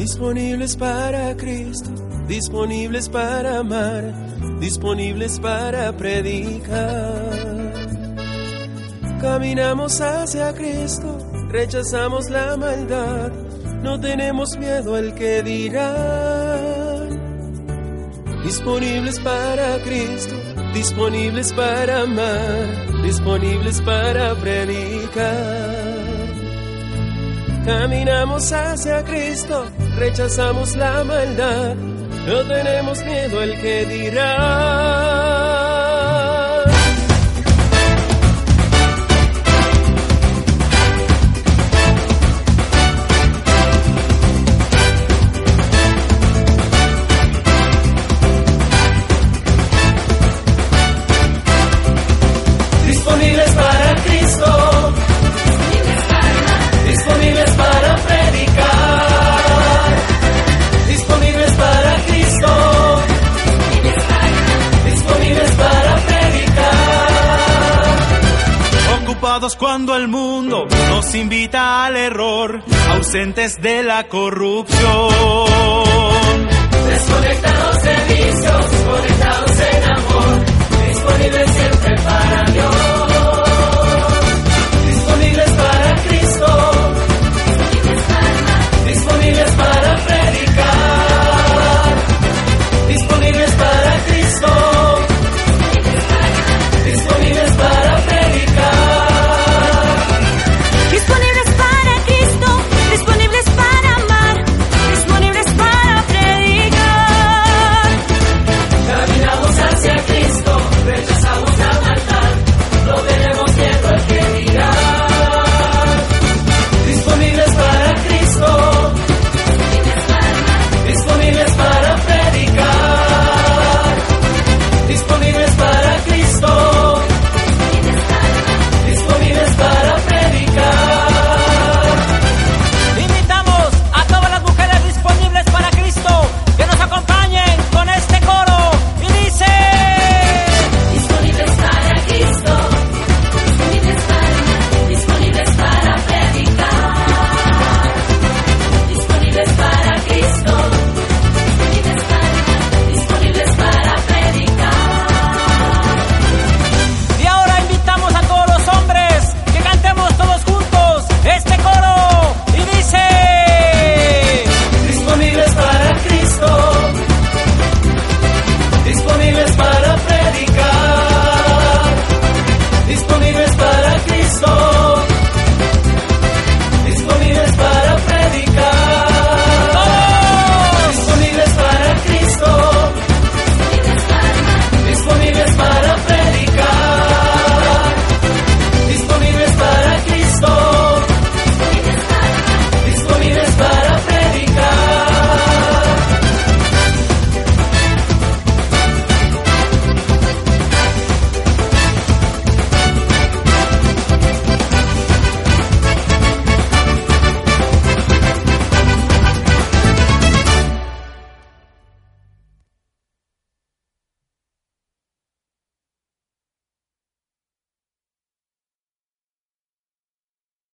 Disponibles para Cristo, disponibles para amar, disponibles para predicar. Caminamos hacia Cristo, rechazamos la maldad, no tenemos miedo al que dirán. Disponibles para Cristo, disponibles para amar, disponibles para predicar. Caminamos hacia Cristo, rechazamos la maldad, no tenemos miedo al que dirá. Cuando el mundo nos invita al error, ausentes de la corrupción. Desconectados